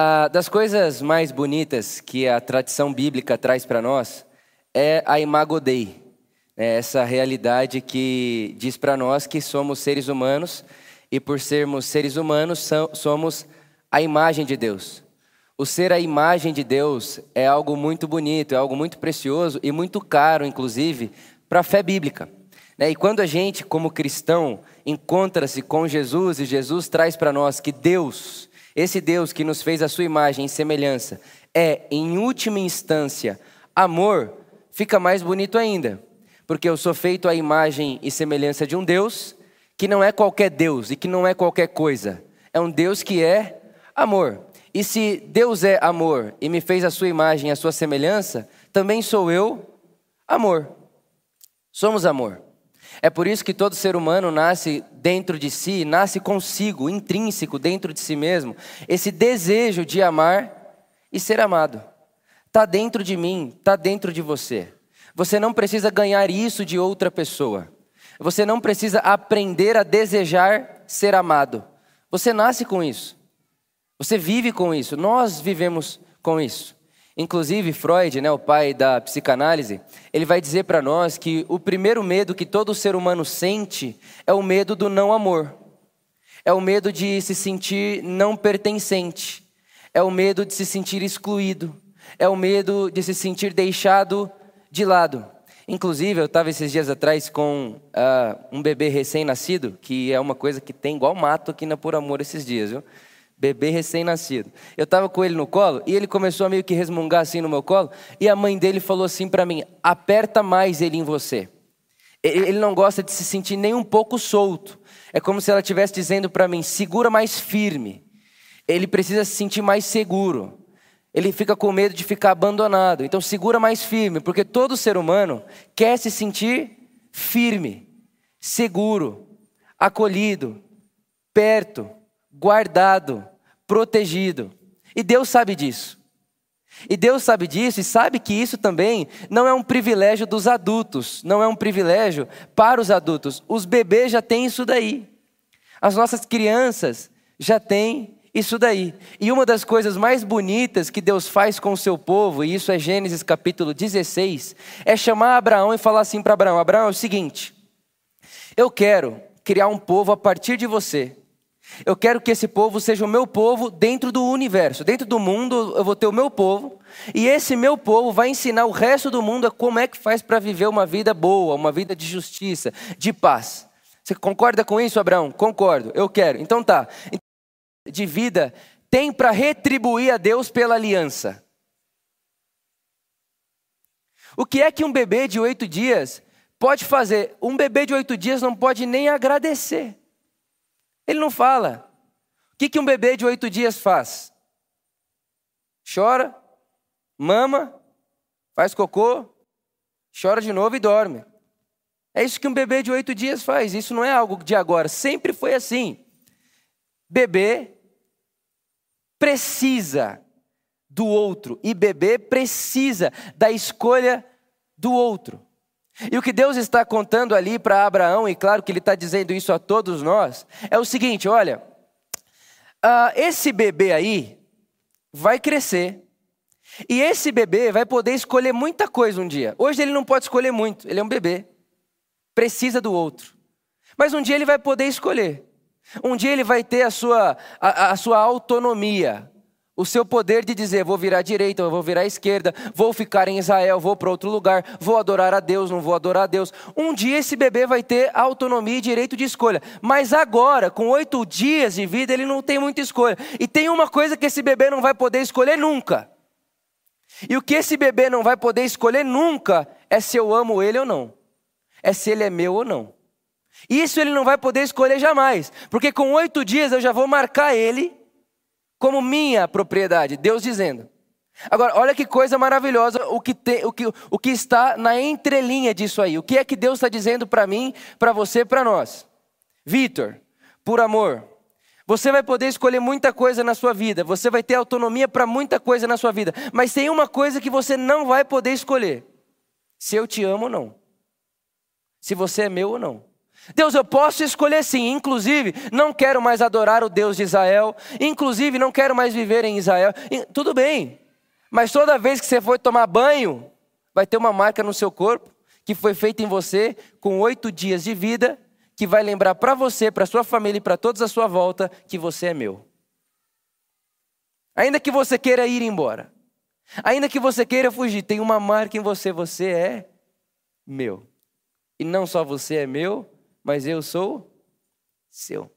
Ah, das coisas mais bonitas que a tradição bíblica traz para nós é a Imago Dei, né? essa realidade que diz para nós que somos seres humanos e por sermos seres humanos somos a imagem de Deus. O ser a imagem de Deus é algo muito bonito, é algo muito precioso e muito caro, inclusive, para a fé bíblica. Né? E quando a gente, como cristão, encontra-se com Jesus e Jesus traz para nós que Deus esse Deus que nos fez a sua imagem e semelhança é, em última instância, amor, fica mais bonito ainda. Porque eu sou feito à imagem e semelhança de um Deus que não é qualquer Deus e que não é qualquer coisa. É um Deus que é amor. E se Deus é amor e me fez a sua imagem e a sua semelhança, também sou eu amor. Somos amor. É por isso que todo ser humano nasce dentro de si, nasce consigo, intrínseco dentro de si mesmo, esse desejo de amar e ser amado. Está dentro de mim, está dentro de você. Você não precisa ganhar isso de outra pessoa. Você não precisa aprender a desejar ser amado. Você nasce com isso. Você vive com isso. Nós vivemos com isso. Inclusive, Freud, né, o pai da psicanálise, ele vai dizer para nós que o primeiro medo que todo ser humano sente é o medo do não amor. É o medo de se sentir não pertencente. É o medo de se sentir excluído. É o medo de se sentir deixado de lado. Inclusive, eu estava esses dias atrás com uh, um bebê recém-nascido, que é uma coisa que tem igual mato aqui na Por Amor esses dias, viu? Bebê recém-nascido. Eu estava com ele no colo e ele começou a meio que resmungar assim no meu colo e a mãe dele falou assim para mim: aperta mais ele em você. Ele não gosta de se sentir nem um pouco solto. É como se ela estivesse dizendo para mim: segura mais firme. Ele precisa se sentir mais seguro. Ele fica com medo de ficar abandonado. Então segura mais firme, porque todo ser humano quer se sentir firme, seguro, acolhido, perto guardado, protegido. E Deus sabe disso. E Deus sabe disso e sabe que isso também não é um privilégio dos adultos, não é um privilégio para os adultos. Os bebês já têm isso daí. As nossas crianças já têm isso daí. E uma das coisas mais bonitas que Deus faz com o seu povo, e isso é Gênesis capítulo 16, é chamar Abraão e falar assim para Abraão: Abraão, é o seguinte, eu quero criar um povo a partir de você. Eu quero que esse povo seja o meu povo dentro do universo. Dentro do mundo eu vou ter o meu povo. E esse meu povo vai ensinar o resto do mundo como é que faz para viver uma vida boa, uma vida de justiça, de paz. Você concorda com isso, Abraão? Concordo, eu quero. Então tá. De vida tem para retribuir a Deus pela aliança. O que é que um bebê de oito dias pode fazer? Um bebê de oito dias não pode nem agradecer. Ele não fala. O que, que um bebê de oito dias faz? Chora, mama, faz cocô, chora de novo e dorme. É isso que um bebê de oito dias faz. Isso não é algo de agora. Sempre foi assim. Bebê precisa do outro e bebê precisa da escolha do outro. E o que Deus está contando ali para Abraão, e claro que Ele está dizendo isso a todos nós, é o seguinte: olha, uh, esse bebê aí vai crescer, e esse bebê vai poder escolher muita coisa um dia. Hoje ele não pode escolher muito, ele é um bebê, precisa do outro. Mas um dia ele vai poder escolher. Um dia ele vai ter a sua, a, a sua autonomia o seu poder de dizer, vou virar à direita, vou virar à esquerda, vou ficar em Israel, vou para outro lugar, vou adorar a Deus, não vou adorar a Deus. Um dia esse bebê vai ter autonomia e direito de escolha. Mas agora, com oito dias de vida, ele não tem muita escolha. E tem uma coisa que esse bebê não vai poder escolher nunca. E o que esse bebê não vai poder escolher nunca é se eu amo ele ou não. É se ele é meu ou não. Isso ele não vai poder escolher jamais. Porque com oito dias eu já vou marcar ele como minha propriedade, Deus dizendo. Agora, olha que coisa maravilhosa o que, te, o que, o que está na entrelinha disso aí. O que é que Deus está dizendo para mim, para você, para nós? Vitor, por amor, você vai poder escolher muita coisa na sua vida, você vai ter autonomia para muita coisa na sua vida, mas tem uma coisa que você não vai poder escolher: se eu te amo ou não, se você é meu ou não. Deus, eu posso escolher sim, inclusive, não quero mais adorar o Deus de Israel, inclusive, não quero mais viver em Israel. Tudo bem, mas toda vez que você for tomar banho, vai ter uma marca no seu corpo que foi feita em você com oito dias de vida, que vai lembrar para você, para sua família e para todos à sua volta que você é meu. Ainda que você queira ir embora, ainda que você queira fugir, tem uma marca em você, você é meu. E não só você é meu, mas eu sou seu.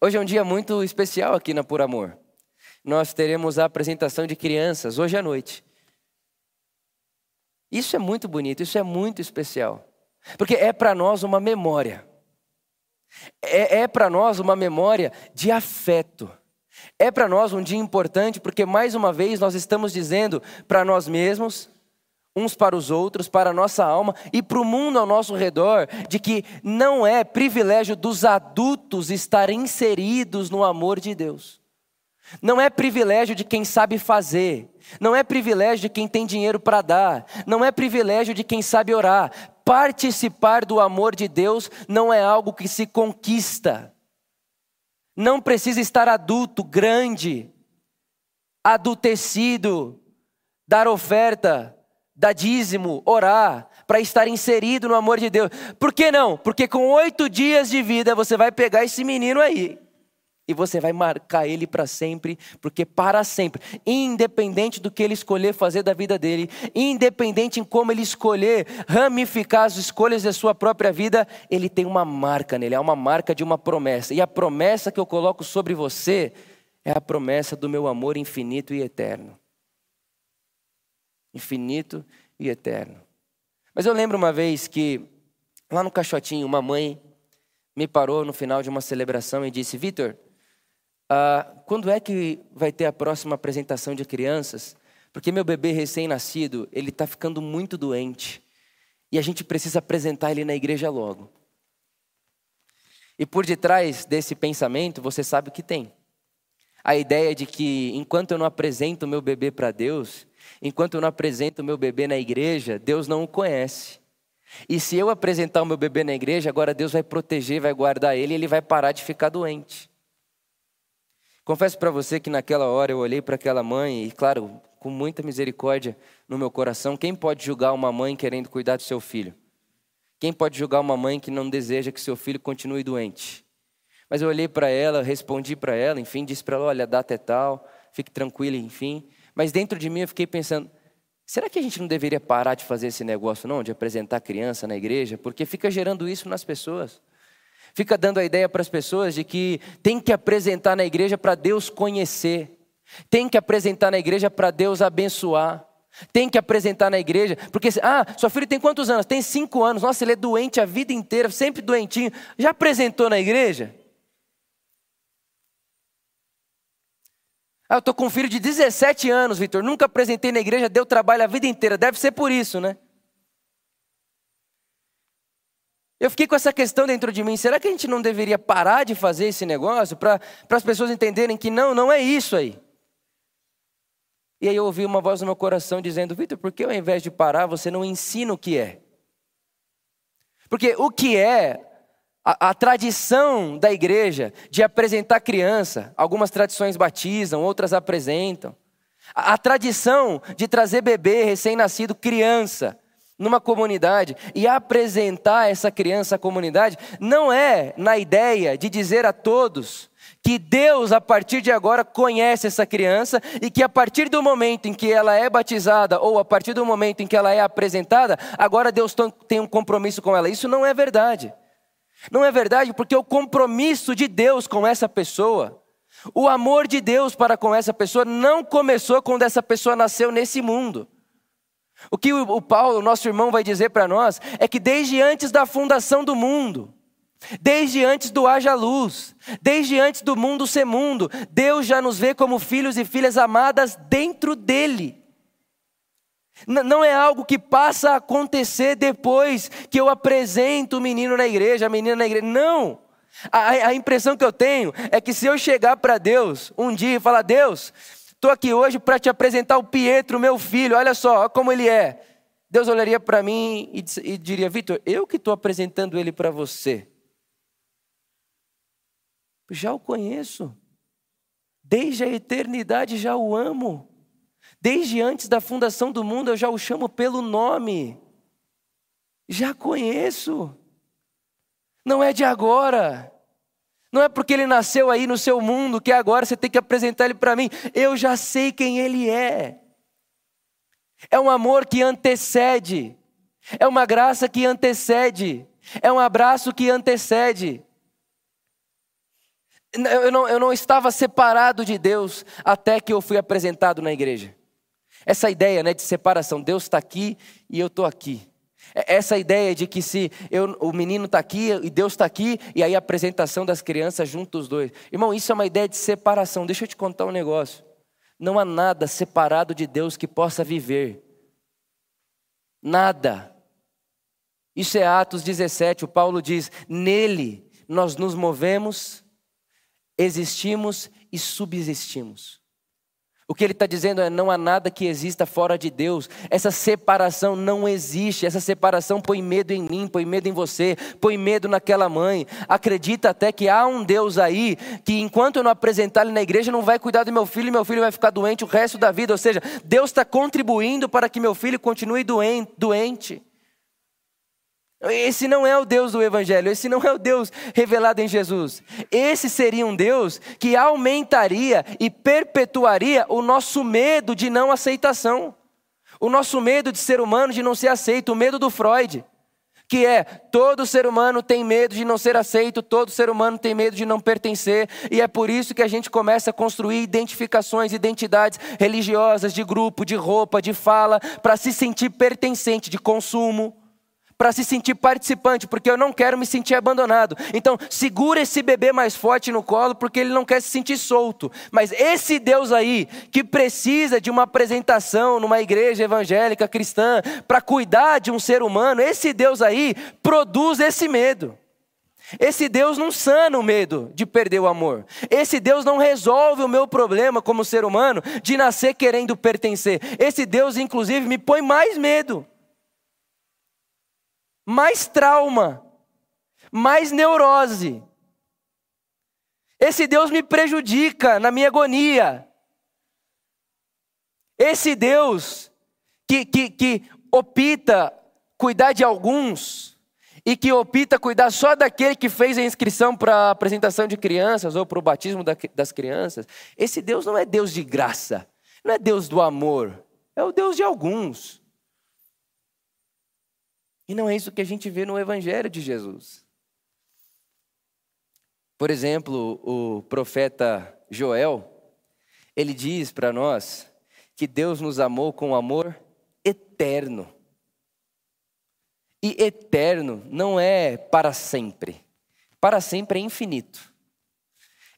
Hoje é um dia muito especial aqui na Por Amor. Nós teremos a apresentação de crianças hoje à noite. Isso é muito bonito, isso é muito especial. Porque é para nós uma memória. É, é para nós uma memória de afeto. É para nós um dia importante, porque mais uma vez nós estamos dizendo para nós mesmos, uns para os outros, para a nossa alma e para o mundo ao nosso redor, de que não é privilégio dos adultos estar inseridos no amor de Deus. Não é privilégio de quem sabe fazer, não é privilégio de quem tem dinheiro para dar, não é privilégio de quem sabe orar. Participar do amor de Deus não é algo que se conquista. Não precisa estar adulto, grande, adultecido, dar oferta, dar dízimo, orar, para estar inserido no amor de Deus. Por que não? Porque com oito dias de vida você vai pegar esse menino aí. E você vai marcar ele para sempre, porque para sempre, independente do que ele escolher fazer da vida dele, independente em como ele escolher ramificar as escolhas da sua própria vida, ele tem uma marca nele, é uma marca de uma promessa. E a promessa que eu coloco sobre você é a promessa do meu amor infinito e eterno. Infinito e eterno. Mas eu lembro uma vez que, lá no Caixotinho, uma mãe me parou no final de uma celebração e disse: Vitor, ah, quando é que vai ter a próxima apresentação de crianças? Porque meu bebê recém-nascido, ele está ficando muito doente. E a gente precisa apresentar ele na igreja logo. E por detrás desse pensamento, você sabe o que tem. A ideia de que enquanto eu não apresento meu bebê para Deus, enquanto eu não apresento o meu bebê na igreja, Deus não o conhece. E se eu apresentar o meu bebê na igreja, agora Deus vai proteger, vai guardar ele e ele vai parar de ficar doente. Confesso para você que naquela hora eu olhei para aquela mãe e, claro, com muita misericórdia no meu coração, quem pode julgar uma mãe querendo cuidar do seu filho? Quem pode julgar uma mãe que não deseja que seu filho continue doente? Mas eu olhei para ela, respondi para ela, enfim, disse para ela: olha, a data é tal, fique tranquila, enfim. Mas dentro de mim eu fiquei pensando: será que a gente não deveria parar de fazer esse negócio, não, de apresentar criança na igreja? Porque fica gerando isso nas pessoas fica dando a ideia para as pessoas de que tem que apresentar na igreja para Deus conhecer, tem que apresentar na igreja para Deus abençoar. Tem que apresentar na igreja, porque, ah, sua filha tem quantos anos? Tem cinco anos, nossa, ele é doente a vida inteira, sempre doentinho. Já apresentou na igreja? Ah, eu estou com um filho de 17 anos, Vitor, nunca apresentei na igreja, deu trabalho a vida inteira, deve ser por isso, né? Eu fiquei com essa questão dentro de mim: será que a gente não deveria parar de fazer esse negócio para as pessoas entenderem que não, não é isso aí? E aí eu ouvi uma voz no meu coração dizendo: Vitor, por que ao invés de parar, você não ensina o que é? Porque o que é a, a, tradição da igreja de apresentar criança, algumas tradições batizam, outras apresentam. A, a tradição de trazer bebê recém-nascido, criança, numa comunidade e apresentar essa criança à comunidade não é na ideia de dizer a todos que Deus, a partir de agora, conhece essa criança e que a partir do momento em que ela é batizada ou a partir do momento em que ela é apresentada, agora Deus tem um compromisso com ela. Isso não é verdade. Não é verdade porque o compromisso de Deus com essa pessoa, o amor de Deus para com essa pessoa, não começou quando essa pessoa nasceu nesse mundo. O que o Paulo, nosso irmão, vai dizer para nós é que desde antes da fundação do mundo, desde antes do haja luz, desde antes do mundo ser mundo, Deus já nos vê como filhos e filhas amadas dentro dele. Não é algo que passa a acontecer depois que eu apresento o menino na igreja, a menina na igreja. Não. A, a impressão que eu tenho é que se eu chegar para Deus um dia e falar, Deus, Estou aqui hoje para te apresentar o Pietro, meu filho. Olha só, olha como ele é. Deus olharia para mim e, e diria: Vitor, eu que estou apresentando ele para você. Já o conheço. Desde a eternidade já o amo. Desde antes da fundação do mundo eu já o chamo pelo nome. Já conheço. Não é de agora. Não é porque ele nasceu aí no seu mundo que agora você tem que apresentar ele para mim. Eu já sei quem ele é. É um amor que antecede. É uma graça que antecede. É um abraço que antecede. Eu não, eu não estava separado de Deus até que eu fui apresentado na igreja. Essa ideia né, de separação, Deus está aqui e eu estou aqui. É, essa ideia de que se eu, o menino está aqui e Deus está aqui, e aí a apresentação das crianças junto os dois. Irmão, isso é uma ideia de separação. Deixa eu te contar um negócio. Não há nada separado de Deus que possa viver. Nada. Isso é Atos 17, o Paulo diz: nele nós nos movemos existimos e subsistimos. O que ele está dizendo é: não há nada que exista fora de Deus. Essa separação não existe. Essa separação põe medo em mim, põe medo em você, põe medo naquela mãe. Acredita até que há um Deus aí que, enquanto eu não apresentar ele na igreja, não vai cuidar do meu filho e meu filho vai ficar doente o resto da vida. Ou seja, Deus está contribuindo para que meu filho continue doente. Esse não é o Deus do Evangelho, esse não é o Deus revelado em Jesus. Esse seria um Deus que aumentaria e perpetuaria o nosso medo de não aceitação, o nosso medo de ser humano de não ser aceito, o medo do Freud, que é todo ser humano tem medo de não ser aceito, todo ser humano tem medo de não pertencer, e é por isso que a gente começa a construir identificações, identidades religiosas, de grupo, de roupa, de fala, para se sentir pertencente, de consumo para se sentir participante, porque eu não quero me sentir abandonado. Então, segura esse bebê mais forte no colo, porque ele não quer se sentir solto. Mas esse Deus aí, que precisa de uma apresentação numa igreja evangélica cristã, para cuidar de um ser humano, esse Deus aí produz esse medo. Esse Deus não sana o medo de perder o amor. Esse Deus não resolve o meu problema como ser humano de nascer querendo pertencer. Esse Deus, inclusive, me põe mais medo mais trauma, mais neurose. Esse Deus me prejudica na minha agonia. Esse Deus que, que, que opta cuidar de alguns e que opta cuidar só daquele que fez a inscrição para a apresentação de crianças ou para o batismo das crianças. Esse Deus não é Deus de graça, não é Deus do amor, é o Deus de alguns. E não é isso que a gente vê no Evangelho de Jesus. Por exemplo, o profeta Joel, ele diz para nós que Deus nos amou com amor eterno. E eterno não é para sempre. Para sempre é infinito.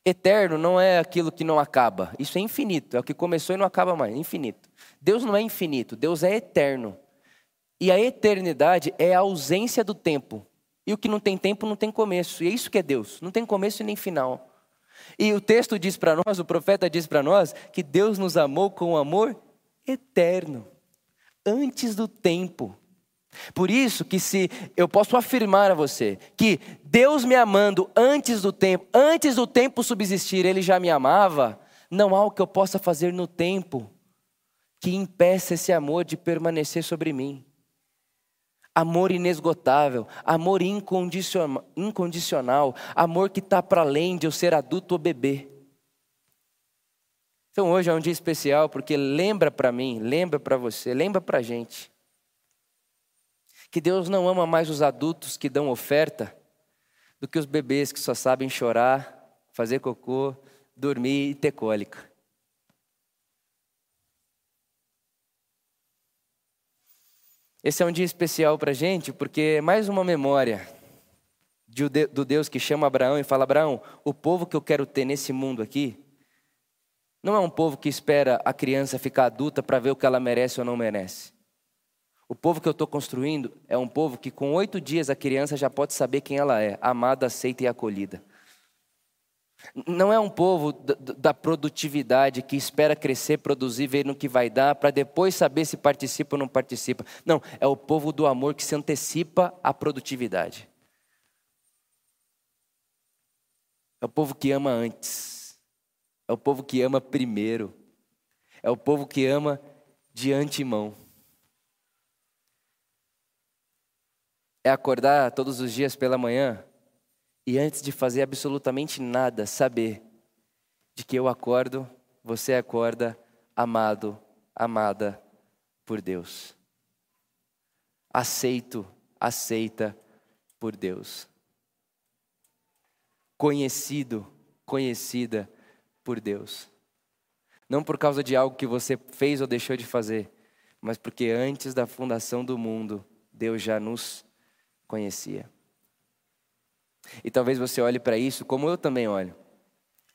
Eterno não é aquilo que não acaba. Isso é infinito. É o que começou e não acaba mais. Infinito. Deus não é infinito. Deus é eterno. E a eternidade é a ausência do tempo. E o que não tem tempo não tem começo. E é isso que é Deus. Não tem começo e nem final. E o texto diz para nós, o profeta diz para nós, que Deus nos amou com um amor eterno, antes do tempo. Por isso que se eu posso afirmar a você que Deus me amando antes do tempo, antes do tempo subsistir, ele já me amava, não há o que eu possa fazer no tempo que impeça esse amor de permanecer sobre mim amor inesgotável, amor incondicional, amor que está para além de eu ser adulto ou bebê. Então hoje é um dia especial porque lembra para mim, lembra para você, lembra para a gente que Deus não ama mais os adultos que dão oferta do que os bebês que só sabem chorar, fazer cocô, dormir e ter cólica. Esse é um dia especial para a gente, porque é mais uma memória do Deus que chama Abraão e fala: Abraão, o povo que eu quero ter nesse mundo aqui, não é um povo que espera a criança ficar adulta para ver o que ela merece ou não merece. O povo que eu estou construindo é um povo que, com oito dias, a criança já pode saber quem ela é, amada, aceita e acolhida. Não é um povo da produtividade que espera crescer, produzir, ver no que vai dar, para depois saber se participa ou não participa. Não, é o povo do amor que se antecipa à produtividade. É o povo que ama antes. É o povo que ama primeiro. É o povo que ama de antemão. É acordar todos os dias pela manhã e antes de fazer absolutamente nada, saber de que eu acordo, você acorda amado, amada por Deus. Aceito, aceita por Deus. Conhecido, conhecida por Deus. Não por causa de algo que você fez ou deixou de fazer, mas porque antes da fundação do mundo, Deus já nos conhecia. E talvez você olhe para isso como eu também olho.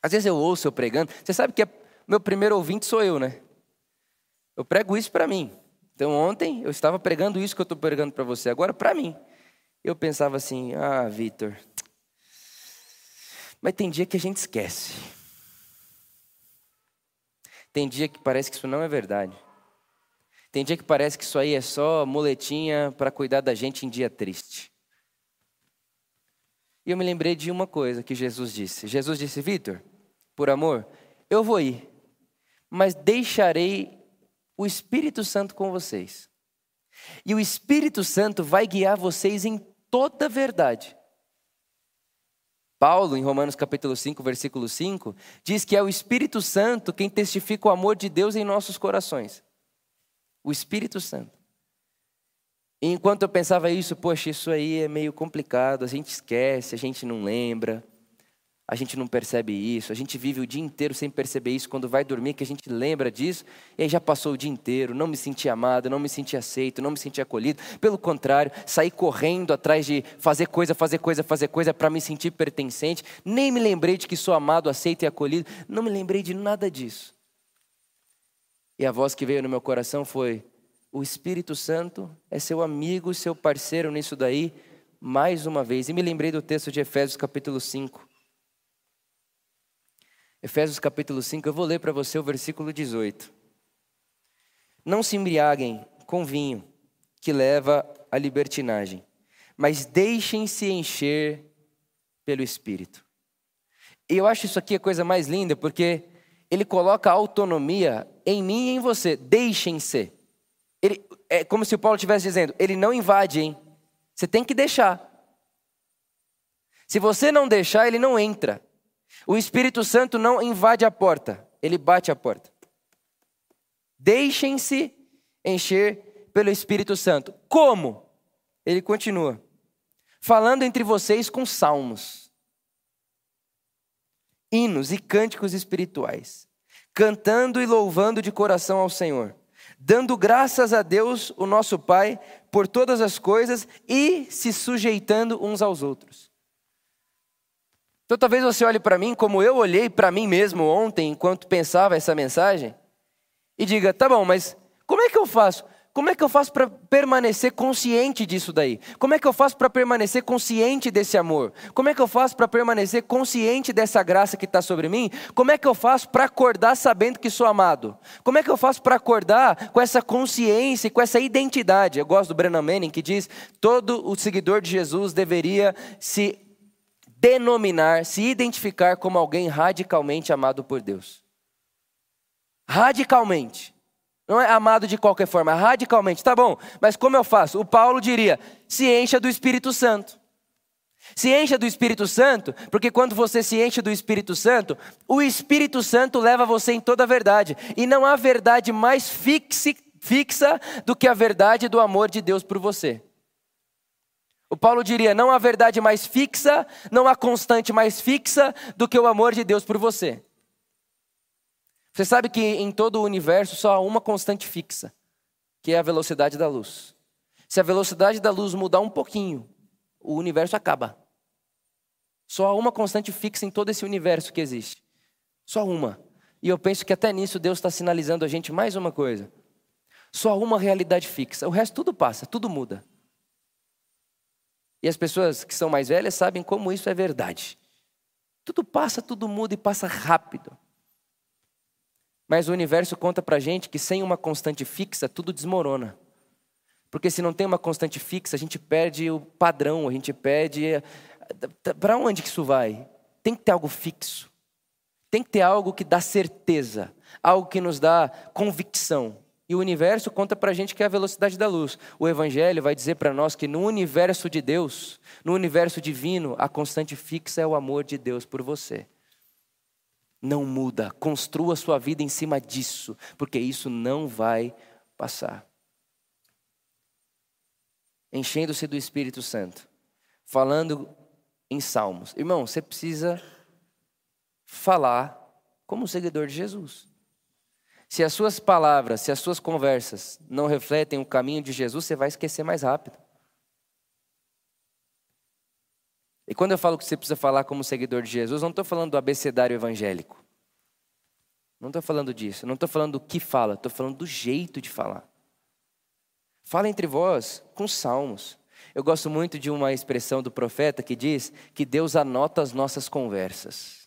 Às vezes eu ouço eu pregando, você sabe que é, meu primeiro ouvinte sou eu, né? Eu prego isso para mim. Então ontem eu estava pregando isso que eu estou pregando para você agora para mim. Eu pensava assim, ah, Vitor, mas tem dia que a gente esquece. Tem dia que parece que isso não é verdade. Tem dia que parece que isso aí é só muletinha para cuidar da gente em dia triste. Eu me lembrei de uma coisa que Jesus disse. Jesus disse: Vitor, por amor, eu vou ir, mas deixarei o Espírito Santo com vocês. E o Espírito Santo vai guiar vocês em toda a verdade. Paulo, em Romanos capítulo 5, versículo 5, diz que é o Espírito Santo quem testifica o amor de Deus em nossos corações. O Espírito Santo. E enquanto eu pensava isso, poxa, isso aí é meio complicado, a gente esquece, a gente não lembra, a gente não percebe isso, a gente vive o dia inteiro sem perceber isso, quando vai dormir que a gente lembra disso, e aí já passou o dia inteiro, não me senti amado, não me senti aceito, não me senti acolhido, pelo contrário, saí correndo atrás de fazer coisa, fazer coisa, fazer coisa para me sentir pertencente, nem me lembrei de que sou amado, aceito e acolhido, não me lembrei de nada disso. E a voz que veio no meu coração foi: o Espírito Santo é seu amigo, seu parceiro nisso daí, mais uma vez. E me lembrei do texto de Efésios capítulo 5. Efésios capítulo 5, eu vou ler para você o versículo 18. Não se embriaguem com vinho, que leva à libertinagem, mas deixem-se encher pelo Espírito. E eu acho isso aqui a coisa mais linda, porque ele coloca a autonomia em mim e em você. Deixem-se. Ele, é como se o Paulo estivesse dizendo: ele não invade, hein? Você tem que deixar. Se você não deixar, ele não entra. O Espírito Santo não invade a porta, ele bate a porta. Deixem-se encher pelo Espírito Santo. Como? Ele continua. Falando entre vocês com salmos, hinos e cânticos espirituais, cantando e louvando de coração ao Senhor dando graças a Deus, o nosso Pai, por todas as coisas e se sujeitando uns aos outros. Então talvez você olhe para mim como eu olhei para mim mesmo ontem, enquanto pensava essa mensagem, e diga: tá bom, mas como é que eu faço? Como é que eu faço para permanecer consciente disso daí? Como é que eu faço para permanecer consciente desse amor? Como é que eu faço para permanecer consciente dessa graça que está sobre mim? Como é que eu faço para acordar sabendo que sou amado? Como é que eu faço para acordar com essa consciência e com essa identidade? Eu gosto do Brennan Manning que diz: todo o seguidor de Jesus deveria se denominar, se identificar como alguém radicalmente amado por Deus. Radicalmente. Não é amado de qualquer forma, radicalmente. Tá bom, mas como eu faço? O Paulo diria: se encha do Espírito Santo. Se encha do Espírito Santo, porque quando você se enche do Espírito Santo, o Espírito Santo leva você em toda a verdade. E não há verdade mais fixe, fixa do que a verdade do amor de Deus por você. O Paulo diria: não há verdade mais fixa, não há constante mais fixa do que o amor de Deus por você. Você sabe que em todo o universo só há uma constante fixa, que é a velocidade da luz. Se a velocidade da luz mudar um pouquinho, o universo acaba. Só há uma constante fixa em todo esse universo que existe. Só uma. E eu penso que até nisso Deus está sinalizando a gente mais uma coisa. Só há uma realidade fixa. O resto tudo passa, tudo muda. E as pessoas que são mais velhas sabem como isso é verdade. Tudo passa, tudo muda e passa rápido. Mas o universo conta para gente que sem uma constante fixa, tudo desmorona. Porque se não tem uma constante fixa, a gente perde o padrão, a gente perde. Eh, para onde que isso vai? Tem que ter algo fixo. Tem que ter algo que dá certeza, algo que nos dá convicção. E o universo conta para a gente que é a velocidade da luz. O Evangelho vai dizer para nós que no universo de Deus, no universo divino, a constante fixa é o amor de Deus por você. Não muda, construa sua vida em cima disso, porque isso não vai passar. Enchendo-se do Espírito Santo, falando em salmos. Irmão, você precisa falar como seguidor de Jesus. Se as suas palavras, se as suas conversas não refletem o caminho de Jesus, você vai esquecer mais rápido. E quando eu falo que você precisa falar como seguidor de Jesus, não estou falando do abecedário evangélico. Não estou falando disso. Não estou falando do que fala, estou falando do jeito de falar. Fala entre vós com salmos. Eu gosto muito de uma expressão do profeta que diz que Deus anota as nossas conversas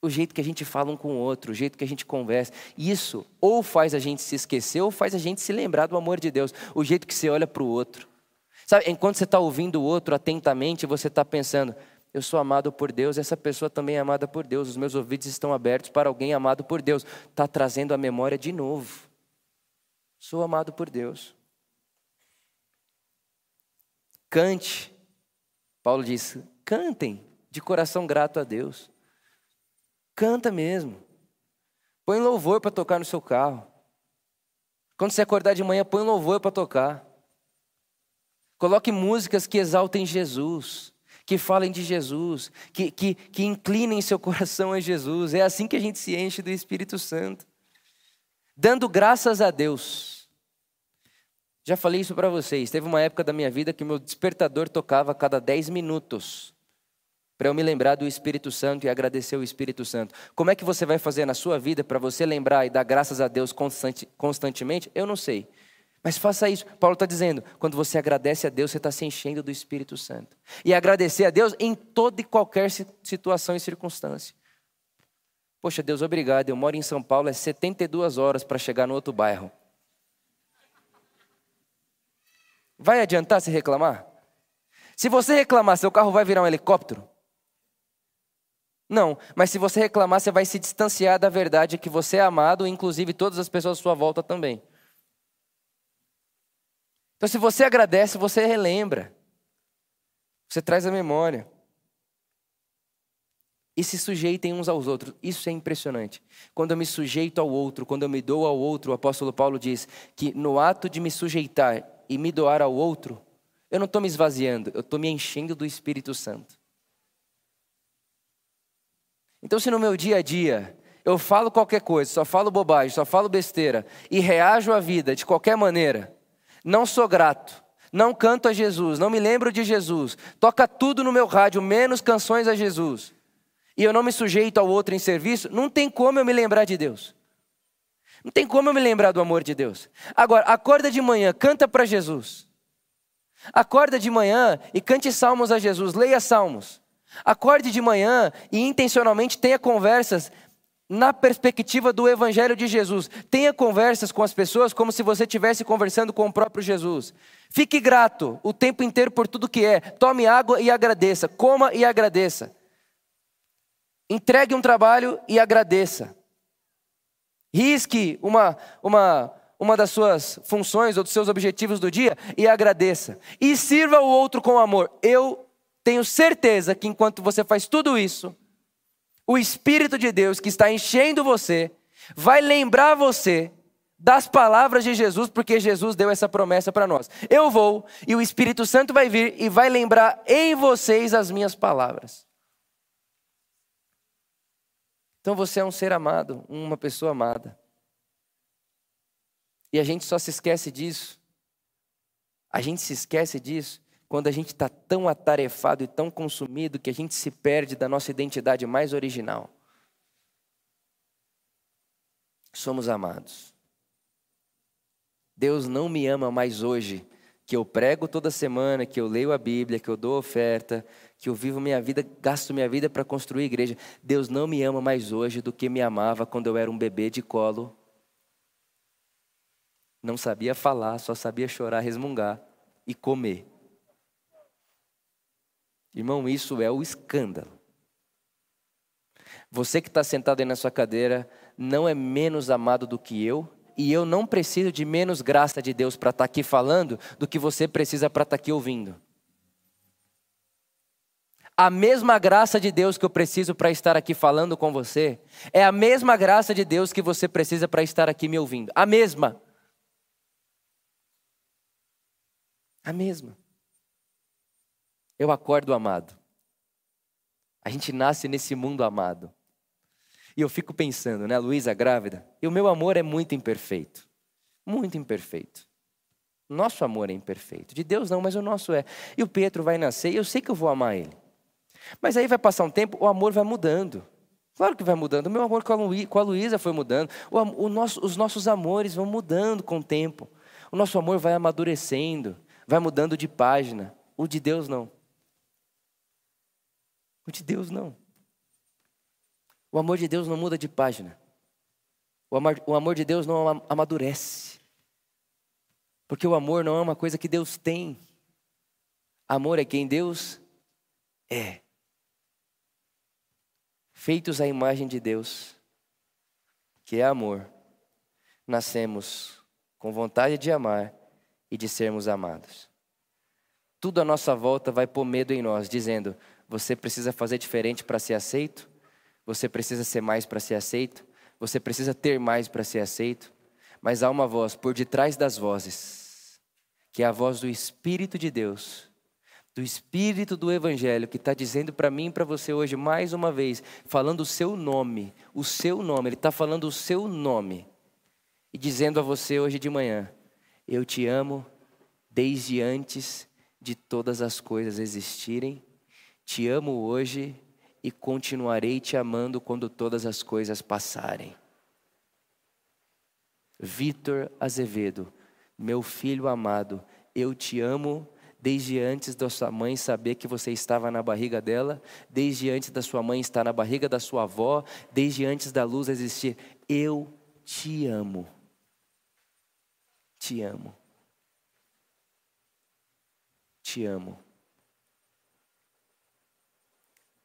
o jeito que a gente fala um com o outro, o jeito que a gente conversa. Isso ou faz a gente se esquecer ou faz a gente se lembrar do amor de Deus. O jeito que você olha para o outro. Sabe, enquanto você está ouvindo o outro atentamente, você está pensando: eu sou amado por Deus, essa pessoa também é amada por Deus, os meus ouvidos estão abertos para alguém amado por Deus. Está trazendo a memória de novo. Sou amado por Deus. Cante. Paulo diz: cantem de coração grato a Deus. Canta mesmo. Põe louvor para tocar no seu carro. Quando você acordar de manhã, põe louvor para tocar. Coloque músicas que exaltem Jesus, que falem de Jesus, que, que, que inclinem seu coração a Jesus. É assim que a gente se enche do Espírito Santo. Dando graças a Deus. Já falei isso para vocês. Teve uma época da minha vida que meu despertador tocava a cada 10 minutos para eu me lembrar do Espírito Santo e agradecer o Espírito Santo. Como é que você vai fazer na sua vida para você lembrar e dar graças a Deus constante, constantemente? Eu não sei. Mas faça isso. Paulo está dizendo: quando você agradece a Deus, você está se enchendo do Espírito Santo. E agradecer a Deus em toda e qualquer situação e circunstância. Poxa, Deus, obrigado. Eu moro em São Paulo, é 72 horas para chegar no outro bairro. Vai adiantar se reclamar? Se você reclamar, seu carro vai virar um helicóptero? Não, mas se você reclamar, você vai se distanciar da verdade que você é amado, inclusive todas as pessoas à sua volta também. Então, se você agradece, você relembra. Você traz a memória. E se sujeitem uns aos outros. Isso é impressionante. Quando eu me sujeito ao outro, quando eu me dou ao outro, o apóstolo Paulo diz que no ato de me sujeitar e me doar ao outro, eu não estou me esvaziando, eu estou me enchendo do Espírito Santo. Então, se no meu dia a dia eu falo qualquer coisa, só falo bobagem, só falo besteira e reajo à vida de qualquer maneira, não sou grato, não canto a Jesus, não me lembro de Jesus, toca tudo no meu rádio, menos canções a Jesus, e eu não me sujeito ao outro em serviço, não tem como eu me lembrar de Deus. Não tem como eu me lembrar do amor de Deus. Agora, acorda de manhã, canta para Jesus. Acorda de manhã e cante salmos a Jesus, leia salmos. Acorde de manhã e intencionalmente tenha conversas na perspectiva do Evangelho de Jesus. Tenha conversas com as pessoas como se você estivesse conversando com o próprio Jesus. Fique grato o tempo inteiro por tudo que é. Tome água e agradeça. Coma e agradeça. Entregue um trabalho e agradeça. Risque uma, uma, uma das suas funções ou dos seus objetivos do dia e agradeça. E sirva o outro com amor. Eu tenho certeza que enquanto você faz tudo isso, o Espírito de Deus que está enchendo você vai lembrar você das palavras de Jesus, porque Jesus deu essa promessa para nós. Eu vou e o Espírito Santo vai vir e vai lembrar em vocês as minhas palavras. Então você é um ser amado, uma pessoa amada. E a gente só se esquece disso. A gente se esquece disso quando a gente está tão atarefado e tão consumido que a gente se perde da nossa identidade mais original. Somos amados. Deus não me ama mais hoje que eu prego toda semana, que eu leio a Bíblia, que eu dou oferta, que eu vivo minha vida, gasto minha vida para construir igreja. Deus não me ama mais hoje do que me amava quando eu era um bebê de colo. Não sabia falar, só sabia chorar, resmungar e comer. Irmão, isso é o escândalo. Você que está sentado aí na sua cadeira não é menos amado do que eu, e eu não preciso de menos graça de Deus para estar tá aqui falando do que você precisa para estar tá aqui ouvindo. A mesma graça de Deus que eu preciso para estar aqui falando com você, é a mesma graça de Deus que você precisa para estar aqui me ouvindo. A mesma. A mesma. Eu acordo amado. A gente nasce nesse mundo amado. E eu fico pensando, né, Luísa grávida, e o meu amor é muito imperfeito. Muito imperfeito. Nosso amor é imperfeito. De Deus não, mas o nosso é. E o Pedro vai nascer e eu sei que eu vou amar ele. Mas aí vai passar um tempo, o amor vai mudando. Claro que vai mudando. O meu amor com a Luísa foi mudando. O, o nosso, os nossos amores vão mudando com o tempo. O nosso amor vai amadurecendo, vai mudando de página. O de Deus não. O de Deus não. O amor de Deus não muda de página. O amor, o amor de Deus não amadurece. Porque o amor não é uma coisa que Deus tem. Amor é quem Deus é. Feitos à imagem de Deus, que é amor, nascemos com vontade de amar e de sermos amados. Tudo à nossa volta vai pôr medo em nós, dizendo: você precisa fazer diferente para ser aceito? Você precisa ser mais para ser aceito, você precisa ter mais para ser aceito, mas há uma voz por detrás das vozes, que é a voz do Espírito de Deus, do Espírito do Evangelho, que está dizendo para mim e para você hoje, mais uma vez, falando o seu nome, o seu nome, Ele está falando o seu nome, e dizendo a você hoje de manhã: Eu te amo desde antes de todas as coisas existirem, te amo hoje e continuarei te amando quando todas as coisas passarem. Vitor Azevedo, meu filho amado, eu te amo desde antes da sua mãe saber que você estava na barriga dela, desde antes da sua mãe estar na barriga da sua avó, desde antes da luz existir. Eu te amo. Te amo. Te amo.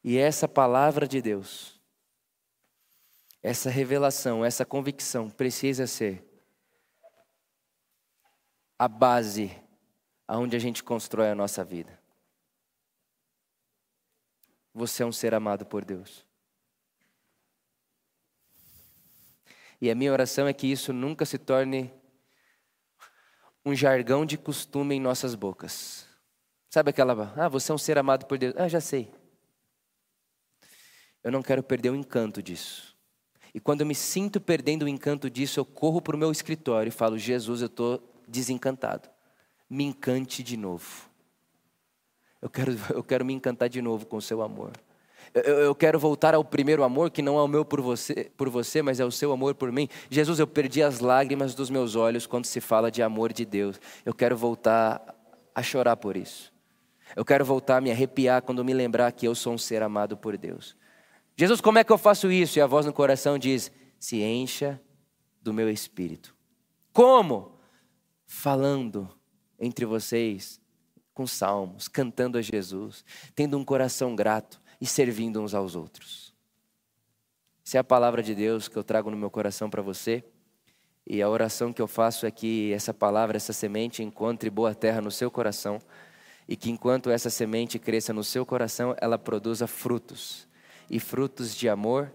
E essa palavra de Deus, essa revelação, essa convicção precisa ser a base aonde a gente constrói a nossa vida. Você é um ser amado por Deus. E a minha oração é que isso nunca se torne um jargão de costume em nossas bocas. Sabe aquela, ah, você é um ser amado por Deus. Ah, já sei. Eu não quero perder o encanto disso. E quando eu me sinto perdendo o encanto disso, eu corro para o meu escritório e falo: Jesus, eu estou desencantado. Me encante de novo. Eu quero, eu quero me encantar de novo com o seu amor. Eu, eu, quero voltar ao primeiro amor, que não é o meu por você, por você, mas é o seu amor por mim. Jesus, eu perdi as lágrimas dos meus olhos quando se fala de amor de Deus. Eu quero voltar a chorar por isso. Eu quero voltar a me arrepiar quando me lembrar que eu sou um ser amado por Deus. Jesus, como é que eu faço isso? E a voz no coração diz: se encha do meu espírito. Como? Falando entre vocês com salmos, cantando a Jesus, tendo um coração grato e servindo uns aos outros. Essa é a palavra de Deus que eu trago no meu coração para você. E a oração que eu faço é que essa palavra, essa semente encontre boa terra no seu coração e que enquanto essa semente cresça no seu coração, ela produza frutos e frutos de amor,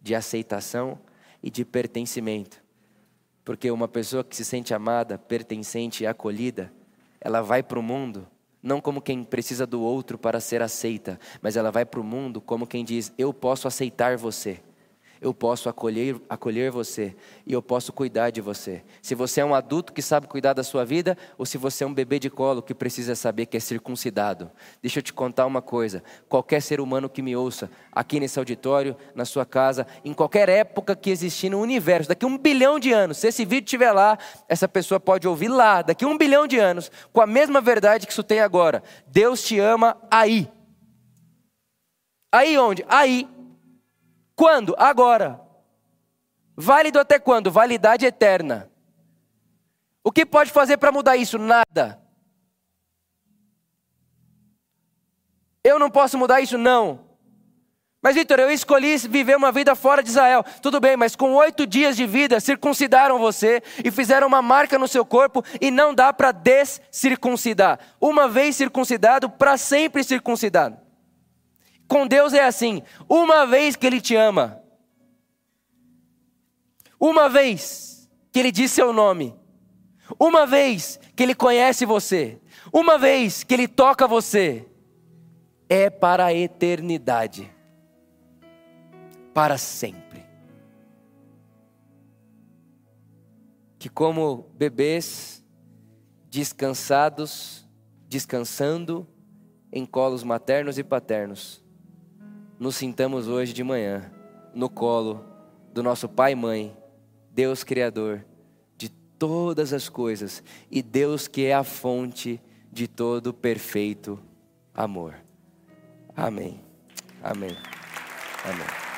de aceitação e de pertencimento. Porque uma pessoa que se sente amada, pertencente e acolhida, ela vai para o mundo não como quem precisa do outro para ser aceita, mas ela vai para o mundo como quem diz: Eu posso aceitar você, eu posso acolher, acolher você e eu posso cuidar de você. Se você é um adulto que sabe cuidar da sua vida, ou se você é um bebê de colo que precisa saber que é circuncidado. Deixa eu te contar uma coisa: qualquer ser humano que me ouça, aqui nesse auditório, na sua casa, em qualquer época que existir no universo, daqui a um bilhão de anos, se esse vídeo estiver lá, essa pessoa pode ouvir lá, daqui a um bilhão de anos, com a mesma verdade que isso tem agora. Deus te ama aí. Aí onde? Aí. Quando? Agora. Válido até quando? Validade eterna. O que pode fazer para mudar isso? Nada. Eu não posso mudar isso? Não. Mas, Vitor, eu escolhi viver uma vida fora de Israel. Tudo bem, mas com oito dias de vida, circuncidaram você e fizeram uma marca no seu corpo e não dá para descircuncidar. Uma vez circuncidado, para sempre circuncidado. Com Deus é assim: uma vez que Ele te ama, uma vez que Ele diz seu nome, uma vez que Ele conhece você, uma vez que Ele toca você, é para a eternidade para sempre. Que como bebês descansados, descansando em colos maternos e paternos, nos sintamos hoje de manhã no colo do nosso Pai e Mãe, Deus Criador de todas as coisas e Deus que é a fonte de todo perfeito amor. Amém. Amém. Amém.